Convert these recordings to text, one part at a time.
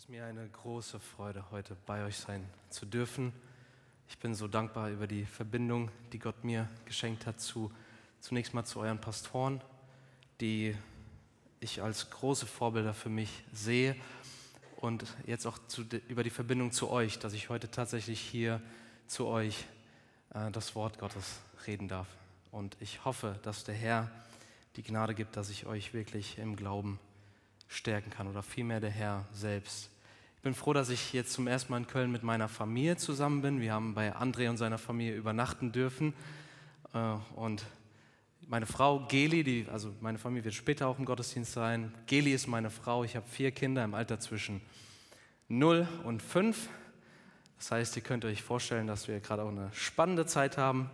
ist mir eine große Freude, heute bei euch sein zu dürfen. Ich bin so dankbar über die Verbindung, die Gott mir geschenkt hat, zu, zunächst mal zu euren Pastoren, die ich als große Vorbilder für mich sehe und jetzt auch zu, über die Verbindung zu euch, dass ich heute tatsächlich hier zu euch äh, das Wort Gottes reden darf. Und ich hoffe, dass der Herr die Gnade gibt, dass ich euch wirklich im Glauben stärken kann oder vielmehr der Herr selbst. Ich bin froh, dass ich jetzt zum ersten Mal in Köln mit meiner Familie zusammen bin. Wir haben bei André und seiner Familie übernachten dürfen. Äh, und meine Frau Geli, die, also meine Familie wird später auch im Gottesdienst sein. Geli ist meine Frau. Ich habe vier Kinder im Alter zwischen 0 und 5. Das heißt, ihr könnt euch vorstellen, dass wir gerade auch eine spannende Zeit haben.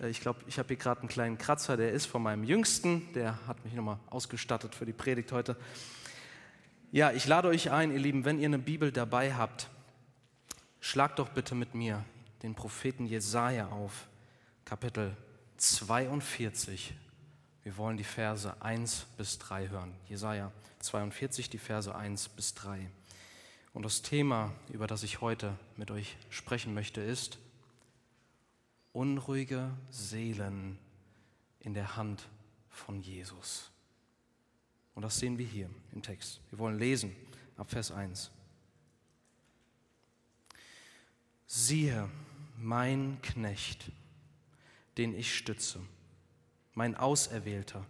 Äh, ich glaube, ich habe hier gerade einen kleinen Kratzer, der ist von meinem Jüngsten. Der hat mich nochmal ausgestattet für die Predigt heute. Ja, ich lade euch ein, ihr Lieben, wenn ihr eine Bibel dabei habt, schlagt doch bitte mit mir den Propheten Jesaja auf, Kapitel 42. Wir wollen die Verse 1 bis 3 hören. Jesaja 42, die Verse 1 bis 3. Und das Thema, über das ich heute mit euch sprechen möchte, ist unruhige Seelen in der Hand von Jesus. Und das sehen wir hier im Text. Wir wollen lesen ab Vers 1. Siehe, mein Knecht, den ich stütze, mein Auserwählter,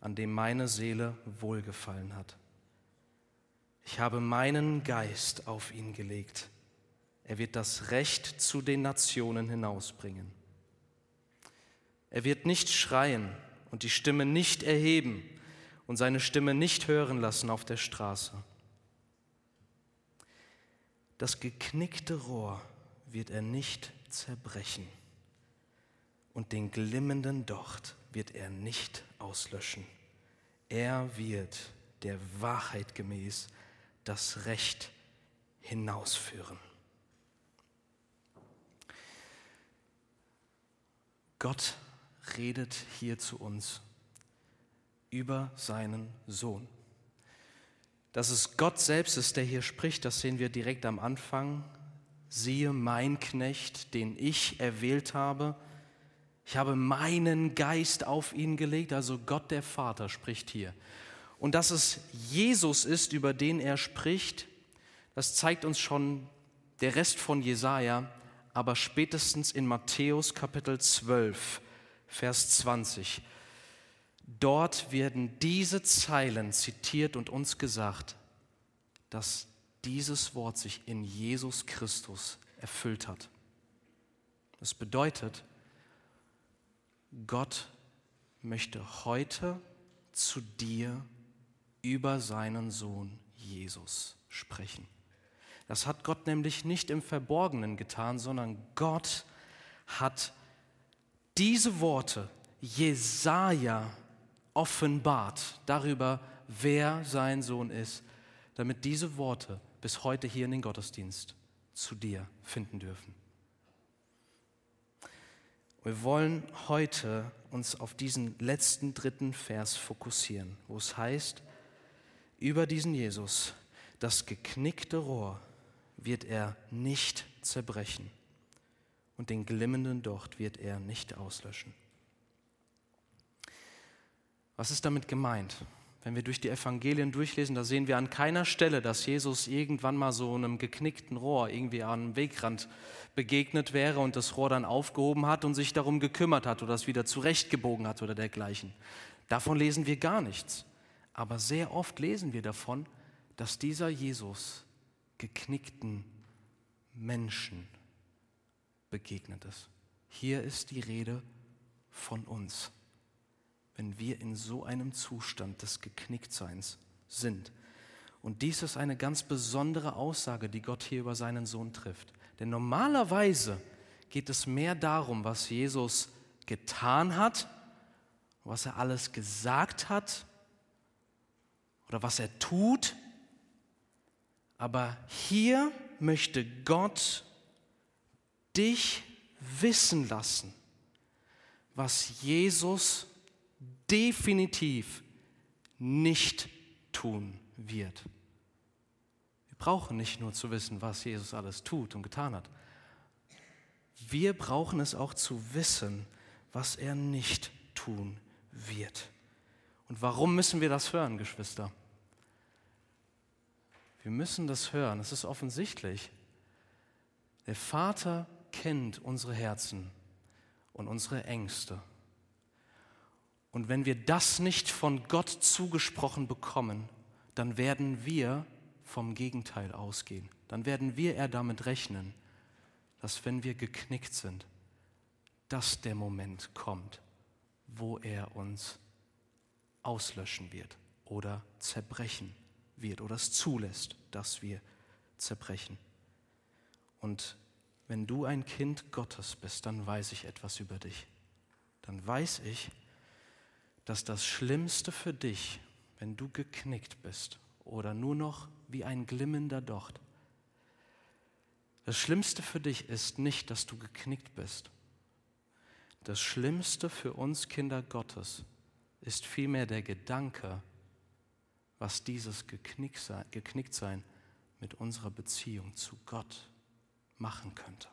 an dem meine Seele wohlgefallen hat. Ich habe meinen Geist auf ihn gelegt. Er wird das Recht zu den Nationen hinausbringen. Er wird nicht schreien und die Stimme nicht erheben und seine Stimme nicht hören lassen auf der Straße. Das geknickte Rohr wird er nicht zerbrechen und den glimmenden Docht wird er nicht auslöschen. Er wird der Wahrheit gemäß das Recht hinausführen. Gott redet hier zu uns über seinen Sohn. Dass es Gott selbst ist, der hier spricht, das sehen wir direkt am Anfang. Siehe mein Knecht, den ich erwählt habe. Ich habe meinen Geist auf ihn gelegt, also Gott der Vater spricht hier. Und dass es Jesus ist, über den er spricht, das zeigt uns schon der Rest von Jesaja, aber spätestens in Matthäus Kapitel 12, Vers 20. Dort werden diese Zeilen zitiert und uns gesagt, dass dieses Wort sich in Jesus Christus erfüllt hat. Das bedeutet, Gott möchte heute zu dir über seinen Sohn Jesus sprechen. Das hat Gott nämlich nicht im Verborgenen getan, sondern Gott hat diese Worte Jesaja offenbart darüber, wer sein Sohn ist, damit diese Worte bis heute hier in den Gottesdienst zu dir finden dürfen. Wir wollen heute uns auf diesen letzten dritten Vers fokussieren, wo es heißt, über diesen Jesus, das geknickte Rohr wird er nicht zerbrechen und den glimmenden Docht wird er nicht auslöschen. Was ist damit gemeint? Wenn wir durch die Evangelien durchlesen, da sehen wir an keiner Stelle, dass Jesus irgendwann mal so einem geknickten Rohr irgendwie an einem Wegrand begegnet wäre und das Rohr dann aufgehoben hat und sich darum gekümmert hat oder es wieder zurechtgebogen hat oder dergleichen. Davon lesen wir gar nichts. Aber sehr oft lesen wir davon, dass dieser Jesus geknickten Menschen begegnet ist. Hier ist die Rede von uns, wenn wir in so einem Zustand des Geknicktseins sind. Und dies ist eine ganz besondere Aussage, die Gott hier über seinen Sohn trifft. Denn normalerweise geht es mehr darum, was Jesus getan hat, was er alles gesagt hat oder was er tut. Aber hier möchte Gott dich wissen lassen, was Jesus definitiv nicht tun wird. Wir brauchen nicht nur zu wissen, was Jesus alles tut und getan hat. Wir brauchen es auch zu wissen, was er nicht tun wird. Und warum müssen wir das hören, Geschwister? Wir müssen das hören, es ist offensichtlich. Der Vater kennt unsere Herzen und unsere Ängste. Und wenn wir das nicht von Gott zugesprochen bekommen, dann werden wir vom Gegenteil ausgehen. Dann werden wir eher damit rechnen, dass wenn wir geknickt sind, dass der Moment kommt, wo er uns auslöschen wird oder zerbrechen wird oder es zulässt, dass wir zerbrechen. Und wenn du ein Kind Gottes bist, dann weiß ich etwas über dich. Dann weiß ich, dass das Schlimmste für dich, wenn du geknickt bist oder nur noch wie ein glimmender Docht, das Schlimmste für dich ist nicht, dass du geknickt bist. Das Schlimmste für uns Kinder Gottes ist vielmehr der Gedanke, was dieses Geknicktsein mit unserer Beziehung zu Gott machen könnte.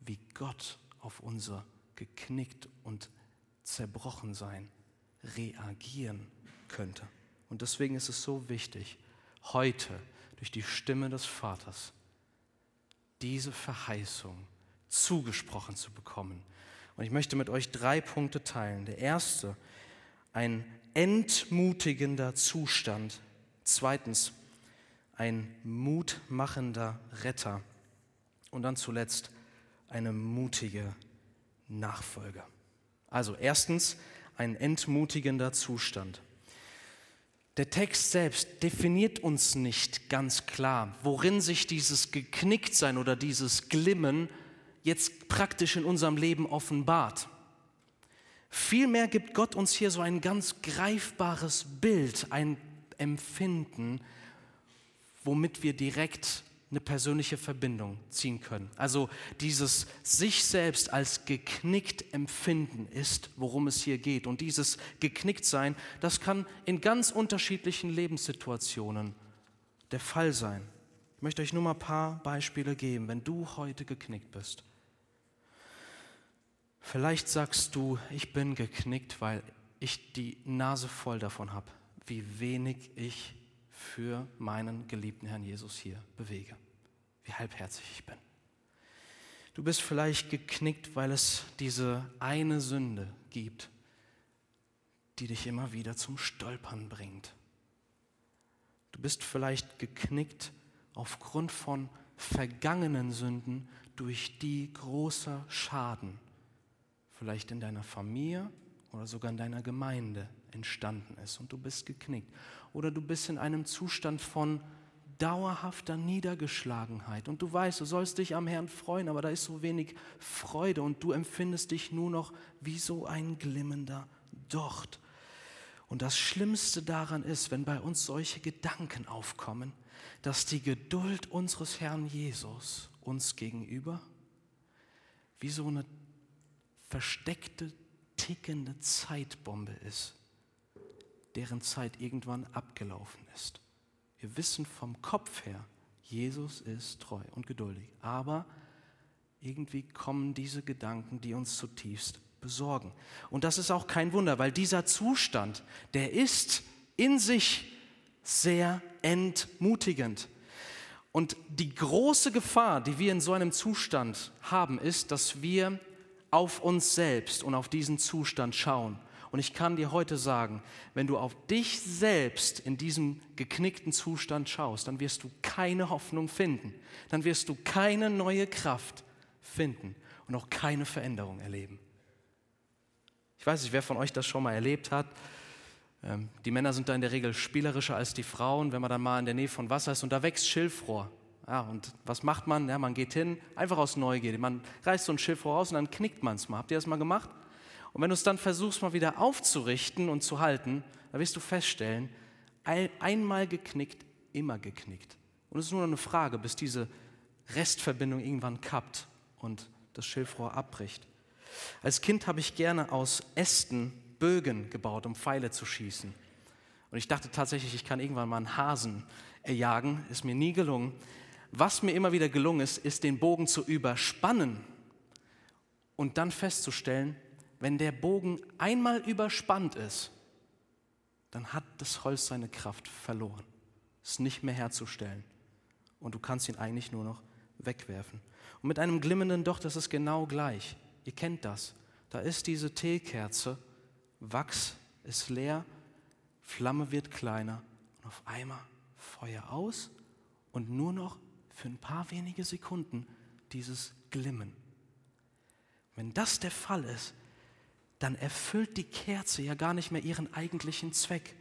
Wie Gott auf unser geknickt und zerbrochen sein reagieren könnte. Und deswegen ist es so wichtig, heute durch die Stimme des Vaters diese Verheißung zugesprochen zu bekommen. Und ich möchte mit euch drei Punkte teilen. Der erste, ein entmutigender Zustand. Zweitens, ein mutmachender Retter. Und dann zuletzt eine mutige Nachfolge. Also erstens, ein entmutigender Zustand. Der Text selbst definiert uns nicht ganz klar, worin sich dieses Geknicktsein oder dieses Glimmen jetzt praktisch in unserem Leben offenbart. Vielmehr gibt Gott uns hier so ein ganz greifbares Bild, ein Empfinden, womit wir direkt eine persönliche Verbindung ziehen können. Also dieses sich selbst als geknickt empfinden ist, worum es hier geht. Und dieses geknickt sein, das kann in ganz unterschiedlichen Lebenssituationen der Fall sein. Ich möchte euch nur mal ein paar Beispiele geben, wenn du heute geknickt bist. Vielleicht sagst du, ich bin geknickt, weil ich die Nase voll davon habe, wie wenig ich für meinen geliebten Herrn Jesus hier bewege. Wie halbherzig ich bin. Du bist vielleicht geknickt, weil es diese eine Sünde gibt, die dich immer wieder zum Stolpern bringt. Du bist vielleicht geknickt aufgrund von vergangenen Sünden, durch die großer Schaden vielleicht in deiner Familie oder sogar in deiner Gemeinde entstanden ist und du bist geknickt. Oder du bist in einem Zustand von dauerhafter Niedergeschlagenheit und du weißt, du sollst dich am Herrn freuen, aber da ist so wenig Freude und du empfindest dich nur noch wie so ein glimmender Docht. Und das Schlimmste daran ist, wenn bei uns solche Gedanken aufkommen, dass die Geduld unseres Herrn Jesus uns gegenüber wie so eine versteckte, tickende Zeitbombe ist, deren Zeit irgendwann abgelaufen ist. Wir wissen vom Kopf her, Jesus ist treu und geduldig, aber irgendwie kommen diese Gedanken, die uns zutiefst besorgen. Und das ist auch kein Wunder, weil dieser Zustand, der ist in sich sehr entmutigend. Und die große Gefahr, die wir in so einem Zustand haben, ist, dass wir auf uns selbst und auf diesen Zustand schauen. Und ich kann dir heute sagen, wenn du auf dich selbst in diesem geknickten Zustand schaust, dann wirst du keine Hoffnung finden. Dann wirst du keine neue Kraft finden und auch keine Veränderung erleben. Ich weiß nicht, wer von euch das schon mal erlebt hat. Ähm, die Männer sind da in der Regel spielerischer als die Frauen, wenn man dann mal in der Nähe von Wasser ist und da wächst Schilfrohr. Ja, und was macht man? Ja, man geht hin, einfach aus Neugierde. Man reißt so ein Schiff voraus und dann knickt man es mal. Habt ihr das mal gemacht? Und wenn du es dann versuchst, mal wieder aufzurichten und zu halten, dann wirst du feststellen, einmal geknickt, immer geknickt. Und es ist nur eine Frage, bis diese Restverbindung irgendwann kappt und das Schilfrohr abbricht. Als Kind habe ich gerne aus Ästen Bögen gebaut, um Pfeile zu schießen. Und ich dachte tatsächlich, ich kann irgendwann mal einen Hasen erjagen, ist mir nie gelungen. Was mir immer wieder gelungen ist, ist den Bogen zu überspannen und dann festzustellen, wenn der Bogen einmal überspannt ist, dann hat das Holz seine Kraft verloren. Ist nicht mehr herzustellen. Und du kannst ihn eigentlich nur noch wegwerfen. Und mit einem glimmenden Docht ist es genau gleich. Ihr kennt das. Da ist diese Teekerze, Wachs ist leer, Flamme wird kleiner und auf einmal Feuer aus und nur noch für ein paar wenige Sekunden dieses Glimmen. Wenn das der Fall ist, dann erfüllt die Kerze ja gar nicht mehr ihren eigentlichen Zweck.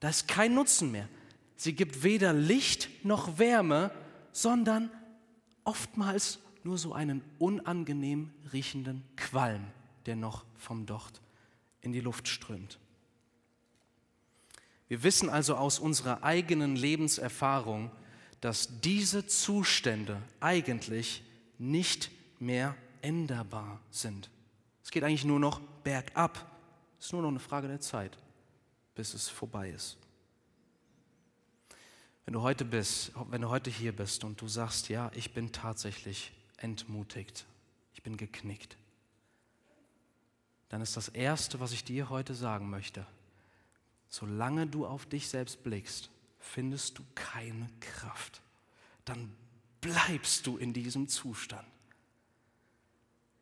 Da ist kein Nutzen mehr. Sie gibt weder Licht noch Wärme, sondern oftmals nur so einen unangenehm riechenden Qualm, der noch vom Docht in die Luft strömt. Wir wissen also aus unserer eigenen Lebenserfahrung, dass diese Zustände eigentlich nicht mehr änderbar sind. Es geht eigentlich nur noch bergab. Es ist nur noch eine Frage der Zeit, bis es vorbei ist. Wenn du heute bist, wenn du heute hier bist und du sagst, ja, ich bin tatsächlich entmutigt, ich bin geknickt, dann ist das Erste, was ich dir heute sagen möchte, solange du auf dich selbst blickst, findest du keine Kraft. Dann bleibst du in diesem Zustand.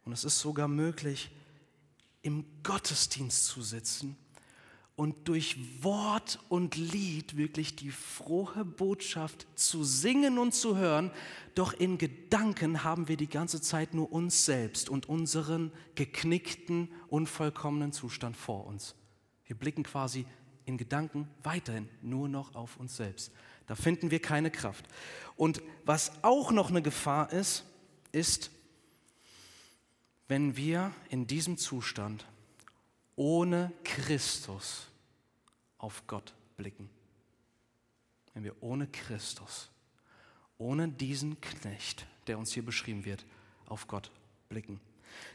Und es ist sogar möglich, im Gottesdienst zu sitzen und durch Wort und Lied wirklich die frohe Botschaft zu singen und zu hören, doch in Gedanken haben wir die ganze Zeit nur uns selbst und unseren geknickten, unvollkommenen Zustand vor uns. Wir blicken quasi in Gedanken weiterhin nur noch auf uns selbst. Da finden wir keine Kraft. Und was auch noch eine Gefahr ist, ist, wenn wir in diesem Zustand ohne Christus auf Gott blicken. Wenn wir ohne Christus, ohne diesen Knecht, der uns hier beschrieben wird, auf Gott blicken.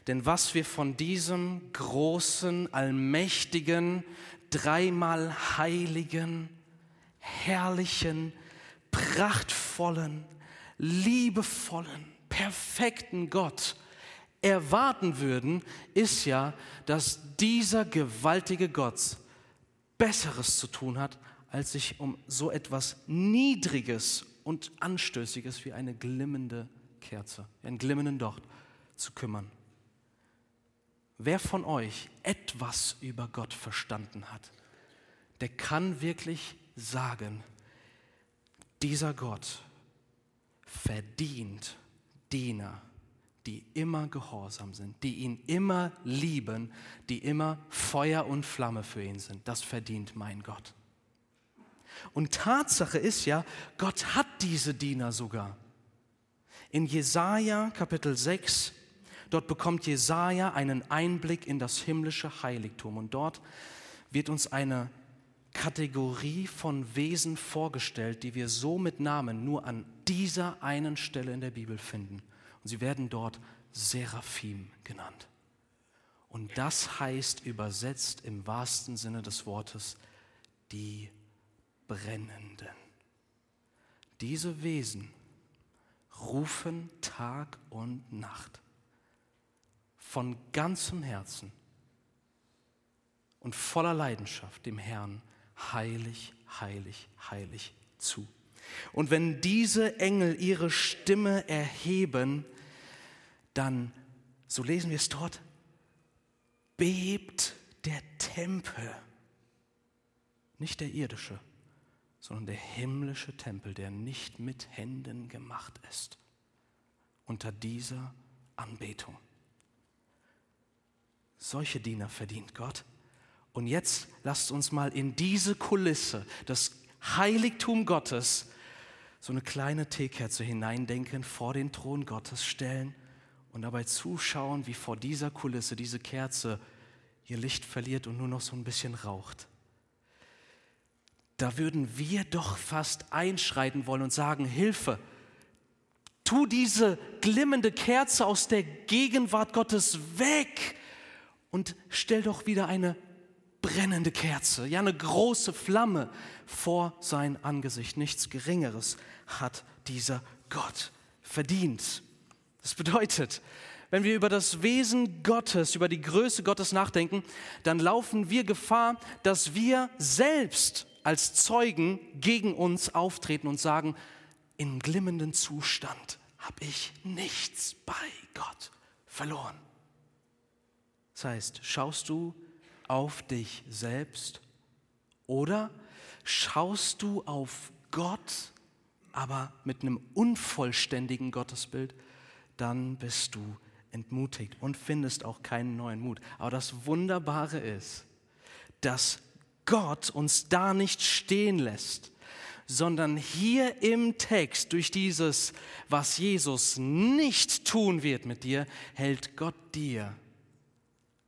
Denn was wir von diesem großen, allmächtigen, dreimal heiligen, herrlichen, prachtvollen, liebevollen, perfekten Gott erwarten würden, ist ja, dass dieser gewaltige Gott Besseres zu tun hat, als sich um so etwas Niedriges und Anstößiges wie eine glimmende Kerze, einen glimmenden Docht zu kümmern. Wer von euch etwas über Gott verstanden hat, der kann wirklich sagen, dieser Gott verdient Diener die immer gehorsam sind, die ihn immer lieben, die immer Feuer und Flamme für ihn sind. Das verdient mein Gott. Und Tatsache ist ja, Gott hat diese Diener sogar. In Jesaja Kapitel 6, dort bekommt Jesaja einen Einblick in das himmlische Heiligtum und dort wird uns eine Kategorie von Wesen vorgestellt, die wir so mit Namen nur an dieser einen Stelle in der Bibel finden. Und sie werden dort Seraphim genannt. Und das heißt übersetzt im wahrsten Sinne des Wortes die Brennenden. Diese Wesen rufen Tag und Nacht von ganzem Herzen und voller Leidenschaft dem Herrn heilig, heilig, heilig zu. Und wenn diese Engel ihre Stimme erheben, dann, so lesen wir es dort, bebt der Tempel. Nicht der irdische, sondern der himmlische Tempel, der nicht mit Händen gemacht ist, unter dieser Anbetung. Solche Diener verdient Gott. Und jetzt lasst uns mal in diese Kulisse, das Heiligtum Gottes, so eine kleine Teekerze hineindenken, vor den Thron Gottes stellen und dabei zuschauen, wie vor dieser Kulisse diese Kerze ihr Licht verliert und nur noch so ein bisschen raucht. Da würden wir doch fast einschreiten wollen und sagen, Hilfe, tu diese glimmende Kerze aus der Gegenwart Gottes weg und stell doch wieder eine brennende Kerze, ja eine große Flamme vor sein Angesicht. Nichts Geringeres hat dieser Gott verdient. Das bedeutet, wenn wir über das Wesen Gottes, über die Größe Gottes nachdenken, dann laufen wir Gefahr, dass wir selbst als Zeugen gegen uns auftreten und sagen, in glimmenden Zustand habe ich nichts bei Gott verloren. Das heißt, schaust du auf dich selbst oder schaust du auf Gott, aber mit einem unvollständigen Gottesbild, dann bist du entmutigt und findest auch keinen neuen Mut. Aber das Wunderbare ist, dass Gott uns da nicht stehen lässt, sondern hier im Text durch dieses, was Jesus nicht tun wird mit dir, hält Gott dir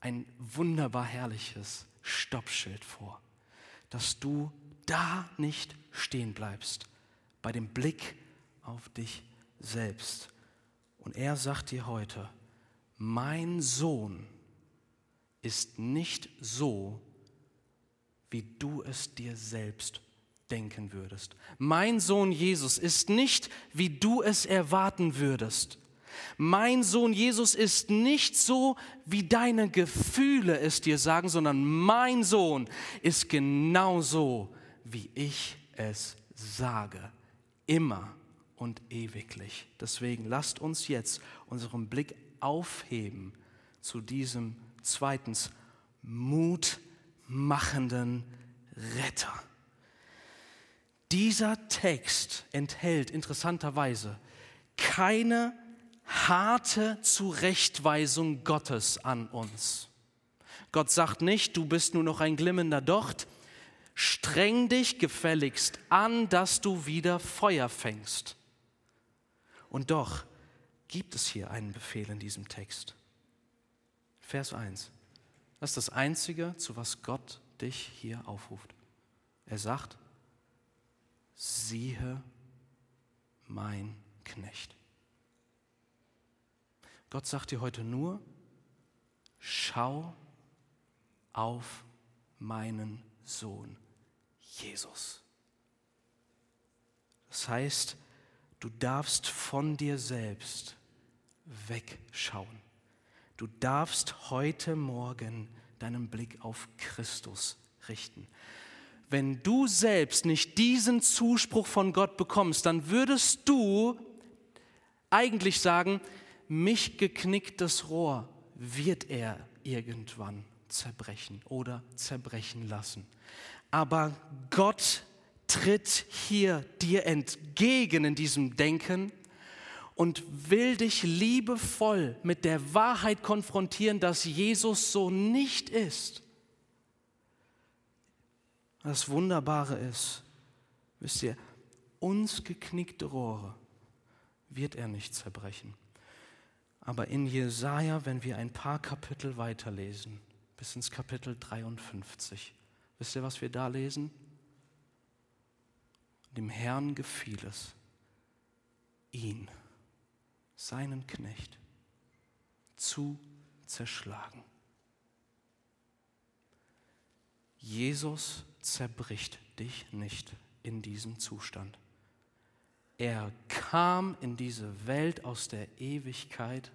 ein wunderbar herrliches Stoppschild vor, dass du da nicht stehen bleibst, bei dem Blick auf dich selbst. Und er sagt dir heute, mein Sohn ist nicht so, wie du es dir selbst denken würdest. Mein Sohn Jesus ist nicht, wie du es erwarten würdest. Mein Sohn Jesus ist nicht so, wie deine Gefühle es dir sagen, sondern mein Sohn ist genauso, wie ich es sage. Immer und ewiglich. Deswegen lasst uns jetzt unseren Blick aufheben zu diesem zweitens mutmachenden Retter. Dieser Text enthält interessanterweise keine harte Zurechtweisung Gottes an uns. Gott sagt nicht, du bist nur noch ein glimmender Docht, streng dich gefälligst an, dass du wieder Feuer fängst. Und doch gibt es hier einen Befehl in diesem Text. Vers 1. Das ist das Einzige, zu was Gott dich hier aufruft. Er sagt, siehe mein Knecht. Gott sagt dir heute nur, schau auf meinen Sohn Jesus. Das heißt, du darfst von dir selbst wegschauen. Du darfst heute Morgen deinen Blick auf Christus richten. Wenn du selbst nicht diesen Zuspruch von Gott bekommst, dann würdest du eigentlich sagen, mich geknicktes Rohr wird er irgendwann zerbrechen oder zerbrechen lassen. Aber Gott tritt hier dir entgegen in diesem Denken und will dich liebevoll mit der Wahrheit konfrontieren, dass Jesus so nicht ist. Das Wunderbare ist, wisst ihr, uns geknickte Rohre wird er nicht zerbrechen. Aber in Jesaja, wenn wir ein paar Kapitel weiterlesen, bis ins Kapitel 53, wisst ihr, was wir da lesen? Dem Herrn gefiel es, ihn, seinen Knecht, zu zerschlagen. Jesus zerbricht dich nicht in diesem Zustand. Er kam in diese Welt aus der Ewigkeit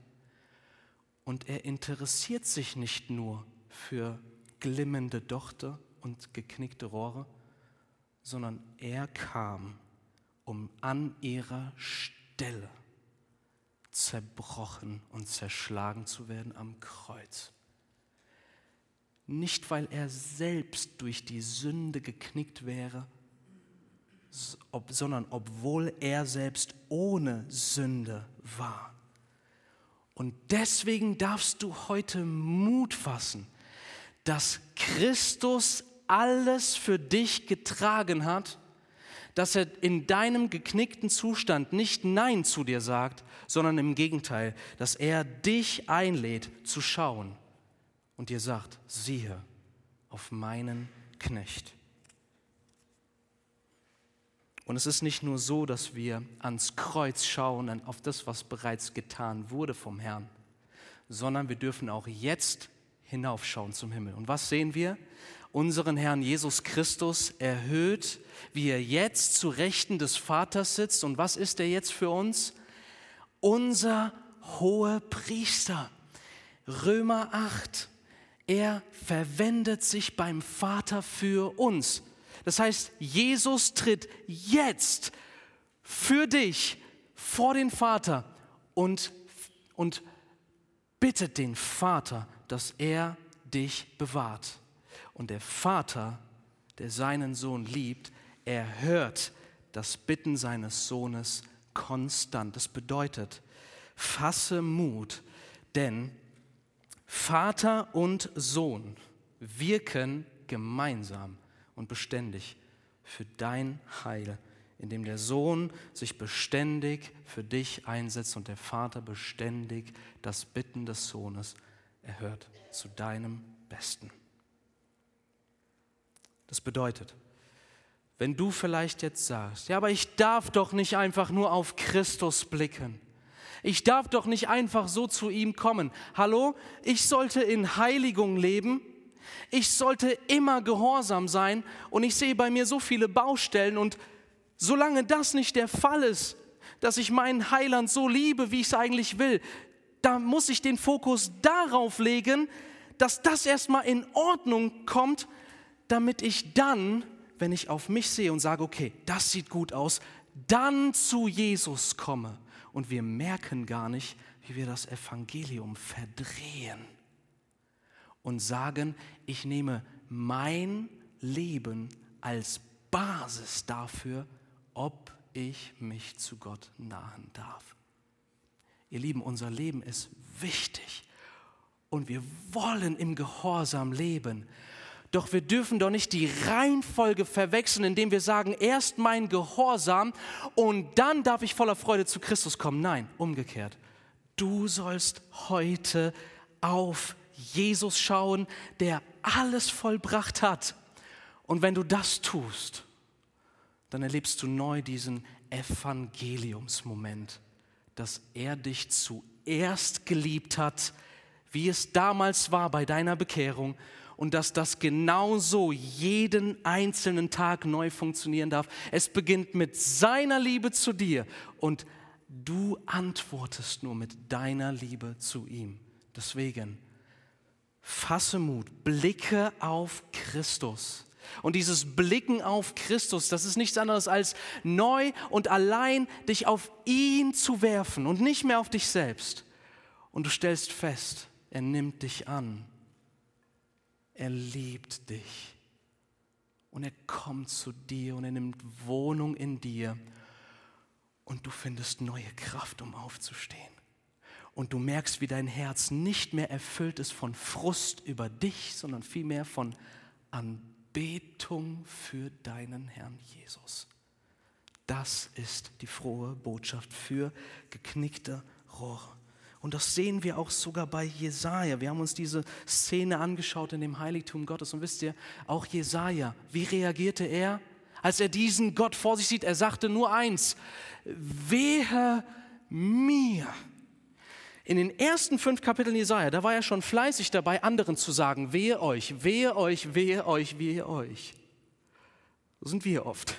und er interessiert sich nicht nur für glimmende Dochte und geknickte Rohre, sondern er kam, um an ihrer Stelle zerbrochen und zerschlagen zu werden am Kreuz. Nicht, weil er selbst durch die Sünde geknickt wäre, sondern obwohl er selbst ohne Sünde war. Und deswegen darfst du heute Mut fassen, dass Christus alles für dich getragen hat, dass er in deinem geknickten Zustand nicht Nein zu dir sagt, sondern im Gegenteil, dass er dich einlädt zu schauen und dir sagt, siehe auf meinen Knecht. Und es ist nicht nur so, dass wir ans Kreuz schauen, auf das, was bereits getan wurde vom Herrn, sondern wir dürfen auch jetzt hinaufschauen zum Himmel. Und was sehen wir? Unseren Herrn Jesus Christus erhöht, wie er jetzt zu Rechten des Vaters sitzt. Und was ist er jetzt für uns? Unser hoher Priester. Römer 8. Er verwendet sich beim Vater für uns. Das heißt, Jesus tritt jetzt für dich vor den Vater und, und bittet den Vater, dass er dich bewahrt. Und der Vater, der seinen Sohn liebt, erhört das Bitten seines Sohnes konstant. Das bedeutet, fasse Mut, denn Vater und Sohn wirken gemeinsam und beständig für dein Heil, indem der Sohn sich beständig für dich einsetzt und der Vater beständig das Bitten des Sohnes erhört zu deinem Besten. Das bedeutet, wenn du vielleicht jetzt sagst, ja, aber ich darf doch nicht einfach nur auf Christus blicken. Ich darf doch nicht einfach so zu ihm kommen. Hallo, ich sollte in Heiligung leben. Ich sollte immer gehorsam sein und ich sehe bei mir so viele Baustellen und solange das nicht der Fall ist, dass ich meinen Heiland so liebe, wie ich es eigentlich will, da muss ich den Fokus darauf legen, dass das erstmal in Ordnung kommt, damit ich dann, wenn ich auf mich sehe und sage, okay, das sieht gut aus, dann zu Jesus komme. Und wir merken gar nicht, wie wir das Evangelium verdrehen und sagen, ich nehme mein Leben als Basis dafür, ob ich mich zu Gott nahen darf. Ihr Lieben, unser Leben ist wichtig und wir wollen im Gehorsam leben. Doch wir dürfen doch nicht die Reihenfolge verwechseln, indem wir sagen, erst mein Gehorsam und dann darf ich voller Freude zu Christus kommen. Nein, umgekehrt. Du sollst heute auf Jesus schauen, der alles vollbracht hat. Und wenn du das tust, dann erlebst du neu diesen Evangeliumsmoment, dass er dich zuerst geliebt hat, wie es damals war bei deiner Bekehrung und dass das genauso jeden einzelnen Tag neu funktionieren darf. Es beginnt mit seiner Liebe zu dir und du antwortest nur mit deiner Liebe zu ihm. Deswegen fasse Mut, blicke auf Christus. Und dieses Blicken auf Christus, das ist nichts anderes als neu und allein dich auf ihn zu werfen und nicht mehr auf dich selbst. Und du stellst fest, er nimmt dich an er liebt dich. Und er kommt zu dir und er nimmt Wohnung in dir. Und du findest neue Kraft, um aufzustehen. Und du merkst, wie dein Herz nicht mehr erfüllt ist von Frust über dich, sondern vielmehr von Anbetung für deinen Herrn Jesus. Das ist die frohe Botschaft für geknickte Rohre. Und das sehen wir auch sogar bei Jesaja. Wir haben uns diese Szene angeschaut in dem Heiligtum Gottes. Und wisst ihr, auch Jesaja, wie reagierte er? Als er diesen Gott vor sich sieht, er sagte nur eins: Wehe mir. In den ersten fünf Kapiteln Jesaja, da war er schon fleißig dabei, anderen zu sagen: Wehe euch, wehe euch, wehe euch, wehe euch. So sind wir oft.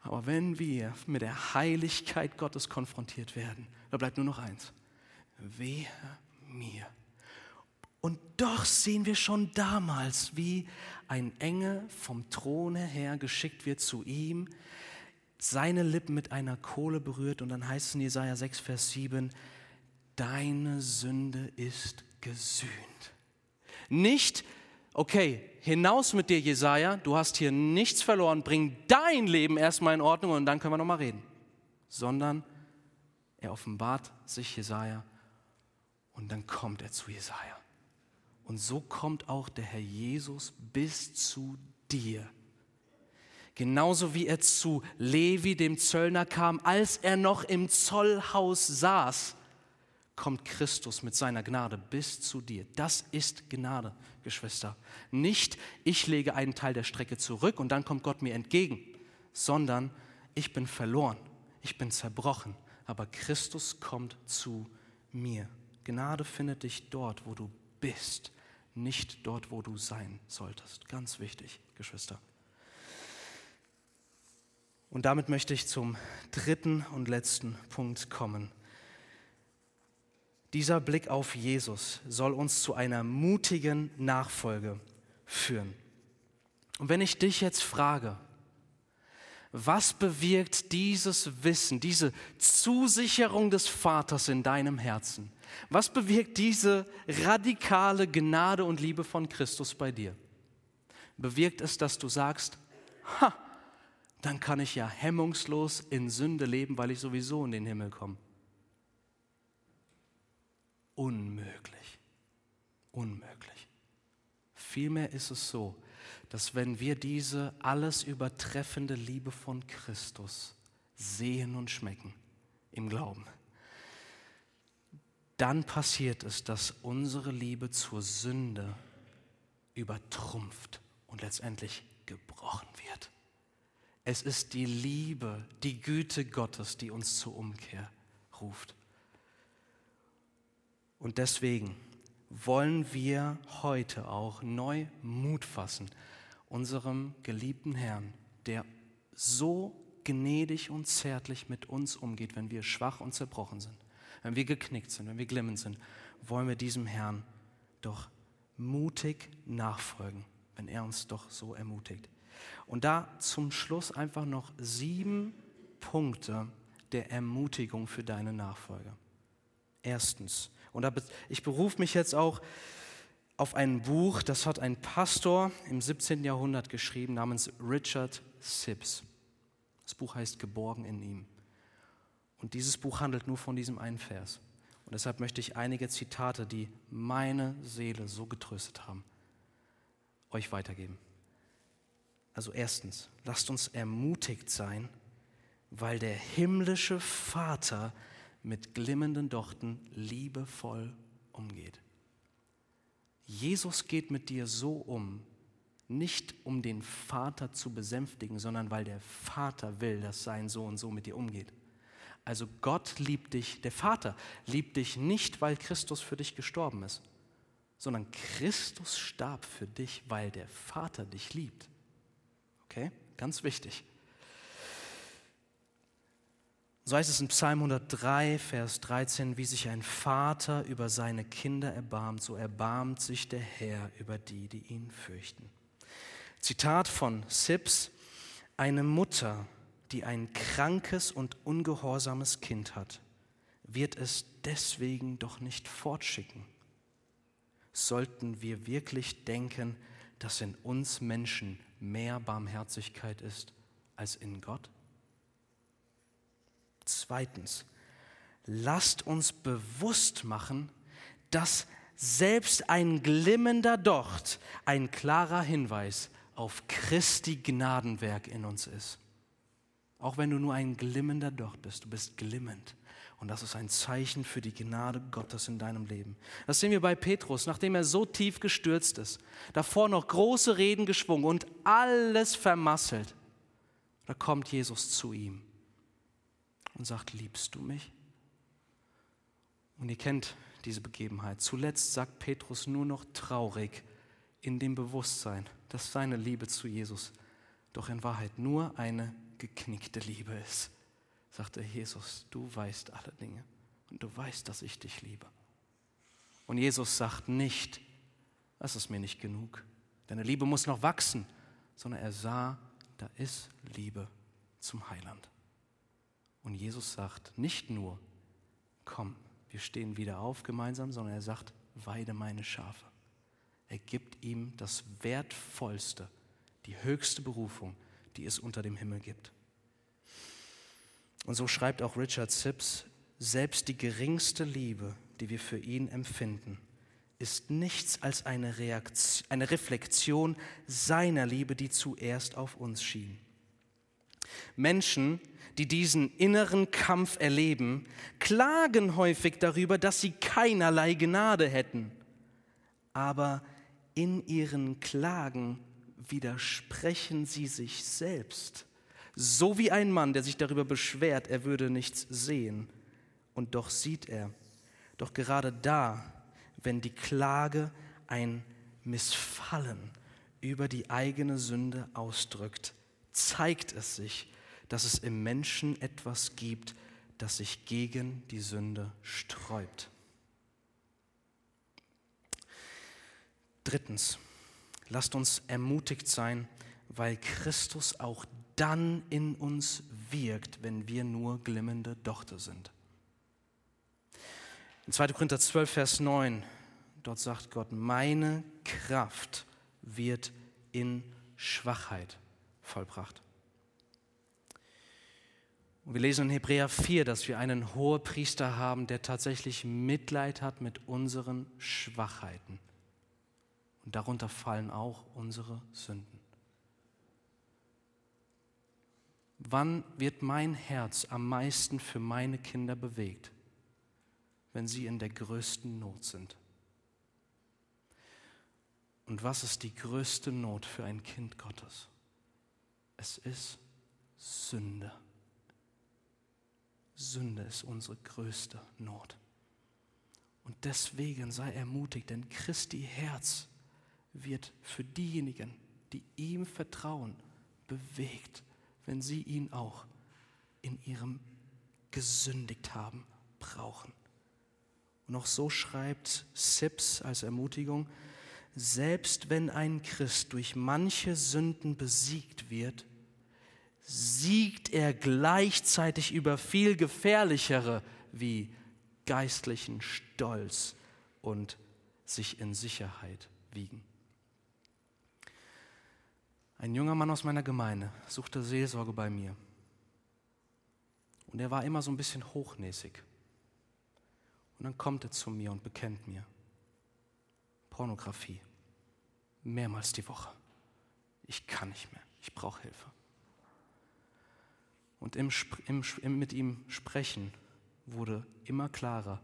Aber wenn wir mit der Heiligkeit Gottes konfrontiert werden, da bleibt nur noch eins: wehe mir. Und doch sehen wir schon damals, wie ein Engel vom Throne her geschickt wird zu ihm, seine Lippen mit einer Kohle berührt und dann heißt es in Jesaja 6, Vers 7, deine Sünde ist gesühnt. Nicht, okay, hinaus mit dir, Jesaja, du hast hier nichts verloren, bring dein Leben erstmal in Ordnung und dann können wir nochmal reden. Sondern er offenbart sich Jesaja und dann kommt er zu Jesaja. Und so kommt auch der Herr Jesus bis zu dir. Genauso wie er zu Levi, dem Zöllner, kam, als er noch im Zollhaus saß, kommt Christus mit seiner Gnade bis zu dir. Das ist Gnade, Geschwister. Nicht, ich lege einen Teil der Strecke zurück und dann kommt Gott mir entgegen, sondern ich bin verloren, ich bin zerbrochen, aber Christus kommt zu mir. Gnade findet dich dort, wo du bist, nicht dort, wo du sein solltest. Ganz wichtig, Geschwister. Und damit möchte ich zum dritten und letzten Punkt kommen. Dieser Blick auf Jesus soll uns zu einer mutigen Nachfolge führen. Und wenn ich dich jetzt frage, was bewirkt dieses Wissen, diese Zusicherung des Vaters in deinem Herzen? Was bewirkt diese radikale Gnade und Liebe von Christus bei dir? Bewirkt es, dass du sagst, ha, dann kann ich ja hemmungslos in Sünde leben, weil ich sowieso in den Himmel komme. Unmöglich. Unmöglich. Vielmehr ist es so, dass wenn wir diese alles übertreffende Liebe von Christus sehen und schmecken im Glauben, dann passiert es, dass unsere Liebe zur Sünde übertrumpft und letztendlich gebrochen wird. Es ist die Liebe, die Güte Gottes, die uns zur Umkehr ruft. Und deswegen wollen wir heute auch neu Mut fassen, unserem geliebten Herrn, der so gnädig und zärtlich mit uns umgeht, wenn wir schwach und zerbrochen sind, wenn wir geknickt sind, wenn wir glimmend sind, wollen wir diesem Herrn doch mutig nachfolgen, wenn er uns doch so ermutigt. Und da zum Schluss einfach noch sieben Punkte der Ermutigung für deine Nachfolge. Erstens, und ich berufe mich jetzt auch auf ein Buch, das hat ein Pastor im 17. Jahrhundert geschrieben, namens Richard Sibbs. Das Buch heißt Geborgen in ihm. Und dieses Buch handelt nur von diesem einen Vers. Und deshalb möchte ich einige Zitate, die meine Seele so getröstet haben, euch weitergeben. Also erstens, lasst uns ermutigt sein, weil der himmlische Vater mit glimmenden Dochten liebevoll umgeht. Jesus geht mit dir so um, nicht um den Vater zu besänftigen, sondern weil der Vater will, dass sein Sohn so mit dir umgeht. Also Gott liebt dich, der Vater liebt dich nicht, weil Christus für dich gestorben ist, sondern Christus starb für dich, weil der Vater dich liebt. Okay? Ganz wichtig. So heißt es in Psalm 103, Vers 13, wie sich ein Vater über seine Kinder erbarmt, so erbarmt sich der Herr über die, die ihn fürchten. Zitat von Sips, eine Mutter, die ein krankes und ungehorsames Kind hat, wird es deswegen doch nicht fortschicken. Sollten wir wirklich denken, dass in uns Menschen mehr Barmherzigkeit ist als in Gott? Zweitens, lasst uns bewusst machen, dass selbst ein glimmender Docht ein klarer Hinweis auf Christi Gnadenwerk in uns ist. Auch wenn du nur ein glimmender Docht bist, du bist glimmend. Und das ist ein Zeichen für die Gnade Gottes in deinem Leben. Das sehen wir bei Petrus, nachdem er so tief gestürzt ist, davor noch große Reden geschwungen und alles vermasselt. Da kommt Jesus zu ihm und sagt, liebst du mich? Und ihr kennt diese Begebenheit. Zuletzt sagt Petrus nur noch traurig in dem Bewusstsein, dass seine Liebe zu Jesus doch in Wahrheit nur eine geknickte Liebe ist sagte Jesus, du weißt alle Dinge und du weißt, dass ich dich liebe. Und Jesus sagt nicht, das ist mir nicht genug, deine Liebe muss noch wachsen, sondern er sah, da ist Liebe zum Heiland. Und Jesus sagt nicht nur, komm, wir stehen wieder auf gemeinsam, sondern er sagt, weide meine Schafe. Er gibt ihm das Wertvollste, die höchste Berufung, die es unter dem Himmel gibt. Und so schreibt auch Richard Sips, selbst die geringste Liebe, die wir für ihn empfinden, ist nichts als eine, Reaktion, eine Reflexion seiner Liebe, die zuerst auf uns schien. Menschen, die diesen inneren Kampf erleben, klagen häufig darüber, dass sie keinerlei Gnade hätten. Aber in ihren Klagen widersprechen sie sich selbst so wie ein Mann, der sich darüber beschwert, er würde nichts sehen. Und doch sieht er. Doch gerade da, wenn die Klage ein Missfallen über die eigene Sünde ausdrückt, zeigt es sich, dass es im Menschen etwas gibt, das sich gegen die Sünde sträubt. Drittens, lasst uns ermutigt sein, weil Christus auch dann in uns wirkt, wenn wir nur glimmende Dochte sind. In 2. Korinther 12, Vers 9, dort sagt Gott, meine Kraft wird in Schwachheit vollbracht. Und wir lesen in Hebräer 4, dass wir einen Hohepriester haben, der tatsächlich Mitleid hat mit unseren Schwachheiten. Und darunter fallen auch unsere Sünden. Wann wird mein Herz am meisten für meine Kinder bewegt? Wenn sie in der größten Not sind. Und was ist die größte Not für ein Kind Gottes? Es ist Sünde. Sünde ist unsere größte Not. Und deswegen sei ermutigt, denn Christi Herz wird für diejenigen, die ihm vertrauen, bewegt, wenn sie ihn auch in ihrem gesündigt haben, brauchen. Und auch so schreibt Sips als Ermutigung, selbst wenn ein Christ durch manche Sünden besiegt wird, siegt er gleichzeitig über viel gefährlichere wie geistlichen Stolz und sich in Sicherheit wiegen. Ein junger Mann aus meiner Gemeinde suchte Seelsorge bei mir. Und er war immer so ein bisschen hochnäsig. Und dann kommt er zu mir und bekennt mir Pornografie. Mehrmals die Woche. Ich kann nicht mehr. Ich brauche Hilfe. Und im, im, mit ihm sprechen wurde immer klarer,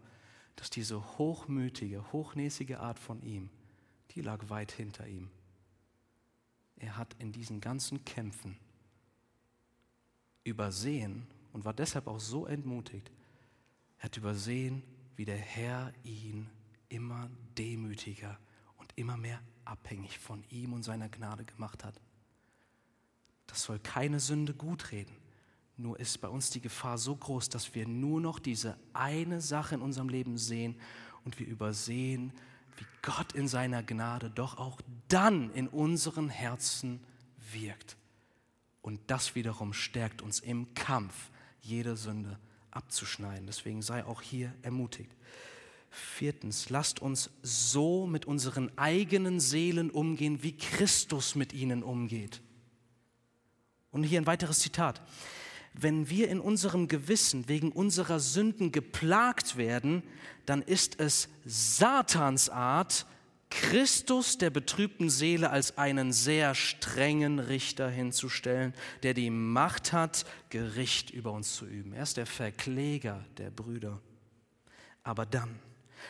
dass diese hochmütige, hochnäsige Art von ihm, die lag weit hinter ihm er hat in diesen ganzen Kämpfen übersehen und war deshalb auch so entmutigt. Er hat übersehen, wie der Herr ihn immer demütiger und immer mehr abhängig von ihm und seiner Gnade gemacht hat. Das soll keine Sünde gutreden. Nur ist bei uns die Gefahr so groß, dass wir nur noch diese eine Sache in unserem Leben sehen und wir übersehen, wie Gott in seiner Gnade doch auch dann in unseren Herzen wirkt. Und das wiederum stärkt uns im Kampf, jede Sünde abzuschneiden. Deswegen sei auch hier ermutigt. Viertens, lasst uns so mit unseren eigenen Seelen umgehen, wie Christus mit ihnen umgeht. Und hier ein weiteres Zitat wenn wir in unserem Gewissen wegen unserer Sünden geplagt werden, dann ist es Satans Art, Christus der betrübten Seele als einen sehr strengen Richter hinzustellen, der die Macht hat, Gericht über uns zu üben. Er ist der Verkläger der Brüder. Aber dann,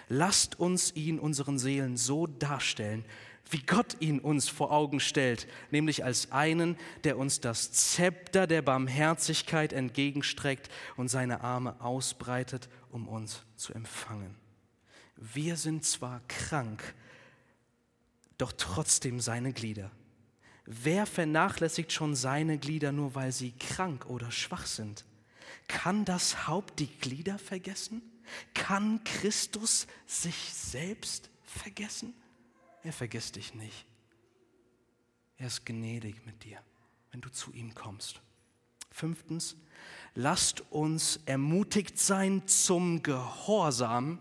lasst uns ihn unseren Seelen so darstellen, wie Gott ihn uns vor Augen stellt, nämlich als einen, der uns das Zepter der Barmherzigkeit entgegenstreckt und seine Arme ausbreitet, um uns zu empfangen. Wir sind zwar krank, doch trotzdem seine Glieder. Wer vernachlässigt schon seine Glieder nur, weil sie krank oder schwach sind? Kann das Haupt die Glieder vergessen? Kann Christus sich selbst vergessen? Er vergisst dich nicht. Er ist gnädig mit dir, wenn du zu ihm kommst. Fünftens, lasst uns ermutigt sein zum Gehorsam,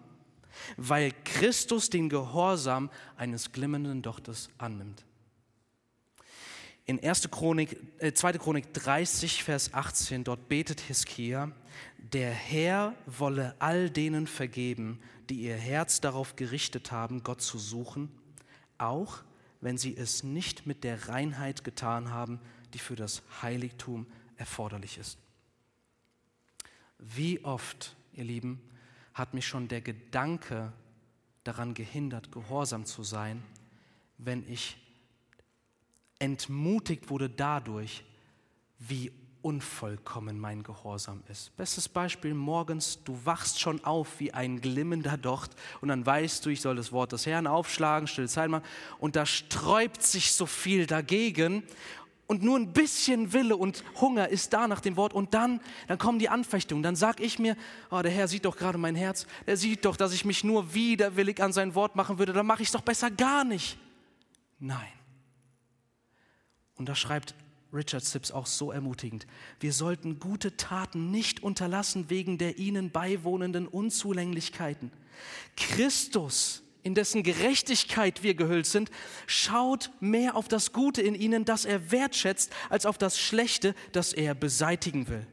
weil Christus den Gehorsam eines glimmenden Dochters annimmt. In 1. Chronik, äh, 2. Chronik 30, Vers 18, dort betet Hiskia, der Herr wolle all denen vergeben, die ihr Herz darauf gerichtet haben, Gott zu suchen auch wenn sie es nicht mit der Reinheit getan haben, die für das Heiligtum erforderlich ist. Wie oft, ihr Lieben, hat mich schon der Gedanke daran gehindert, gehorsam zu sein, wenn ich entmutigt wurde dadurch, wie unvollkommen mein Gehorsam ist. Bestes Beispiel, morgens, du wachst schon auf wie ein glimmender Docht und dann weißt du, ich soll das Wort des Herrn aufschlagen, stille Zeit machen und da sträubt sich so viel dagegen und nur ein bisschen Wille und Hunger ist da nach dem Wort und dann, dann kommen die Anfechtungen. Dann sag ich mir, oh, der Herr sieht doch gerade mein Herz, der sieht doch, dass ich mich nur widerwillig an sein Wort machen würde, dann mache ich es doch besser gar nicht. Nein. Und da schreibt Richard Sips auch so ermutigend. Wir sollten gute Taten nicht unterlassen wegen der ihnen beiwohnenden Unzulänglichkeiten. Christus, in dessen Gerechtigkeit wir gehüllt sind, schaut mehr auf das Gute in ihnen, das er wertschätzt, als auf das Schlechte, das er beseitigen will.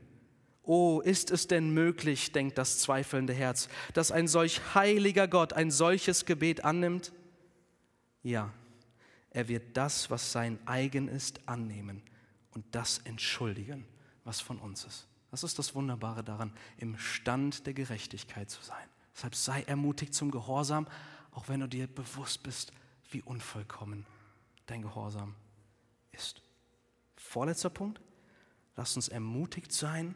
Oh, ist es denn möglich, denkt das zweifelnde Herz, dass ein solch heiliger Gott ein solches Gebet annimmt? Ja, er wird das, was sein eigen ist, annehmen und das entschuldigen, was von uns ist. Das ist das Wunderbare daran, im Stand der Gerechtigkeit zu sein. Deshalb sei ermutigt zum Gehorsam, auch wenn du dir bewusst bist, wie unvollkommen dein Gehorsam ist. Vorletzter Punkt. Lass uns ermutigt sein,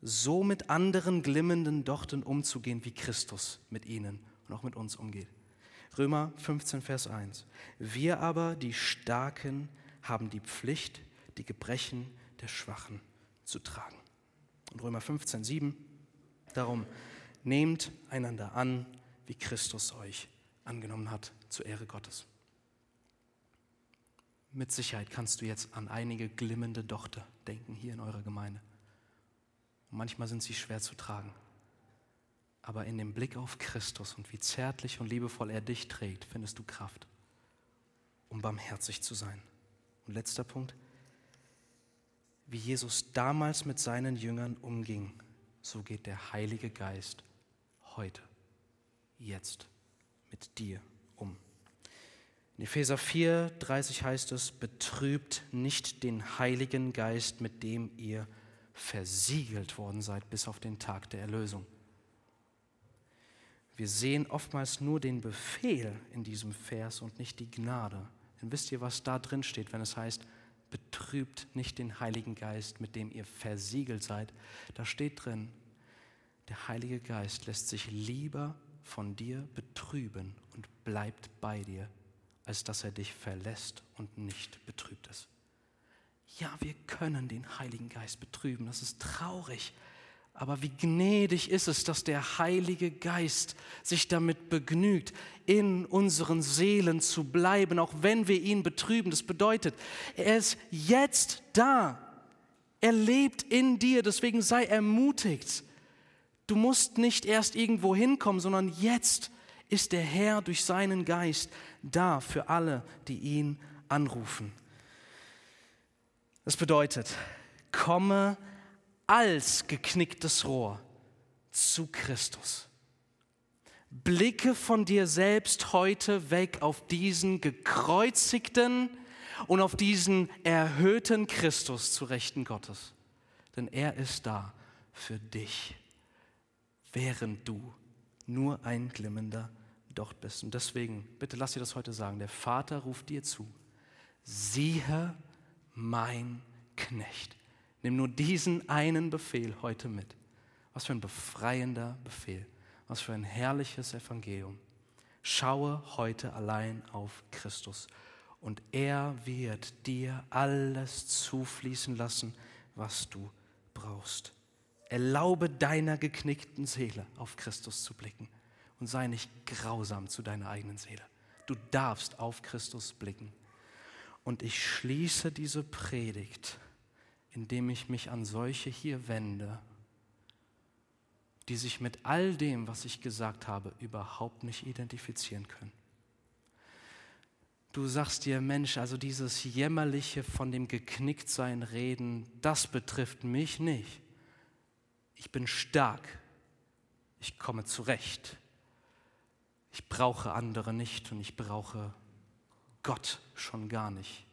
so mit anderen glimmenden Dochten umzugehen, wie Christus mit ihnen und auch mit uns umgeht. Römer 15, Vers 1. Wir aber, die Starken, haben die Pflicht, die Gebrechen der Schwachen zu tragen. Und Römer 15, 7, darum nehmt einander an, wie Christus euch angenommen hat, zur Ehre Gottes. Mit Sicherheit kannst du jetzt an einige glimmende Dochter denken hier in eurer Gemeinde. Und manchmal sind sie schwer zu tragen. Aber in dem Blick auf Christus und wie zärtlich und liebevoll er dich trägt, findest du Kraft, um barmherzig zu sein. Und letzter Punkt, wie Jesus damals mit seinen Jüngern umging, so geht der Heilige Geist heute, jetzt mit dir um. In Epheser 4, 30 heißt es, betrübt nicht den Heiligen Geist, mit dem ihr versiegelt worden seid bis auf den Tag der Erlösung. Wir sehen oftmals nur den Befehl in diesem Vers und nicht die Gnade. Denn wisst ihr, was da drin steht, wenn es heißt, betrübt nicht den Heiligen Geist, mit dem ihr versiegelt seid. Da steht drin, der Heilige Geist lässt sich lieber von dir betrüben und bleibt bei dir, als dass er dich verlässt und nicht betrübt ist. Ja, wir können den Heiligen Geist betrüben, das ist traurig, aber wie gnädig ist es, dass der Heilige Geist sich damit begnügt, in unseren Seelen zu bleiben, auch wenn wir ihn betrüben. Das bedeutet, er ist jetzt da. Er lebt in dir, deswegen sei ermutigt. Du musst nicht erst irgendwo hinkommen, sondern jetzt ist der Herr durch seinen Geist da für alle, die ihn anrufen. Das bedeutet, komme als geknicktes Rohr zu Christus. Blicke von dir selbst heute weg auf diesen gekreuzigten und auf diesen erhöhten Christus zu Rechten Gottes. Denn er ist da für dich, während du nur ein glimmender Docht bist. Und deswegen, bitte lass dir das heute sagen, der Vater ruft dir zu, siehe mein Knecht. Nimm nur diesen einen Befehl heute mit. Was für ein befreiender Befehl. Was für ein herrliches Evangelium. Schaue heute allein auf Christus und er wird dir alles zufließen lassen, was du brauchst. Erlaube deiner geknickten Seele auf Christus zu blicken und sei nicht grausam zu deiner eigenen Seele. Du darfst auf Christus blicken. Und ich schließe diese Predigt indem ich mich an solche hier wende, die sich mit all dem, was ich gesagt habe, überhaupt nicht identifizieren können. Du sagst dir, Mensch, also dieses jämmerliche von dem Geknicktsein reden, das betrifft mich nicht. Ich bin stark. Ich komme zurecht. Ich brauche andere nicht und ich brauche Gott schon gar nicht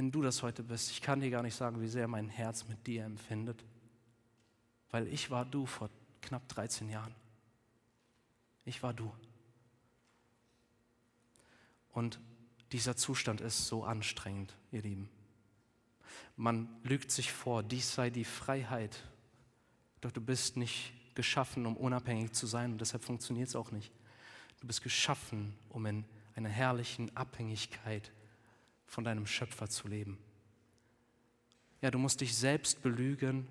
wenn du das heute bist, ich kann dir gar nicht sagen, wie sehr mein Herz mit dir empfindet, weil ich war du vor knapp 13 Jahren. Ich war du. Und dieser Zustand ist so anstrengend, ihr Lieben. Man lügt sich vor, dies sei die Freiheit. Doch du bist nicht geschaffen, um unabhängig zu sein und deshalb funktioniert es auch nicht. Du bist geschaffen, um in einer herrlichen Abhängigkeit von deinem Schöpfer zu leben. Ja, du musst dich selbst belügen,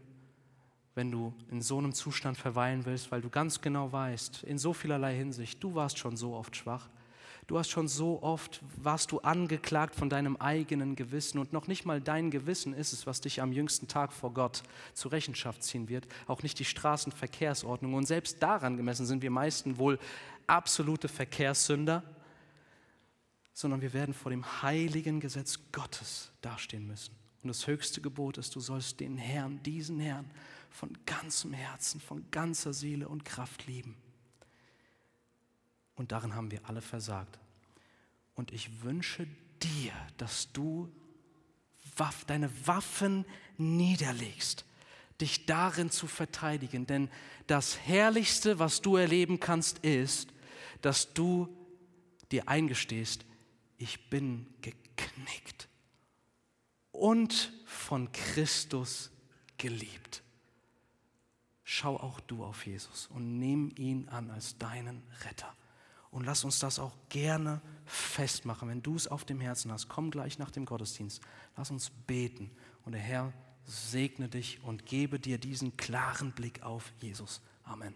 wenn du in so einem Zustand verweilen willst, weil du ganz genau weißt, in so vielerlei Hinsicht, du warst schon so oft schwach. Du hast schon so oft, warst du angeklagt von deinem eigenen Gewissen und noch nicht mal dein Gewissen ist es, was dich am jüngsten Tag vor Gott zur Rechenschaft ziehen wird, auch nicht die Straßenverkehrsordnung. Und selbst daran gemessen sind wir meisten wohl absolute Verkehrssünder, sondern wir werden vor dem heiligen Gesetz Gottes dastehen müssen. Und das höchste Gebot ist, du sollst den Herrn, diesen Herrn, von ganzem Herzen, von ganzer Seele und Kraft lieben. Und darin haben wir alle versagt. Und ich wünsche dir, dass du deine Waffen niederlegst, dich darin zu verteidigen. Denn das Herrlichste, was du erleben kannst, ist, dass du dir eingestehst, ich bin geknickt und von Christus geliebt. Schau auch du auf Jesus und nimm ihn an als deinen Retter. Und lass uns das auch gerne festmachen. Wenn du es auf dem Herzen hast, komm gleich nach dem Gottesdienst. Lass uns beten. Und der Herr segne dich und gebe dir diesen klaren Blick auf Jesus. Amen.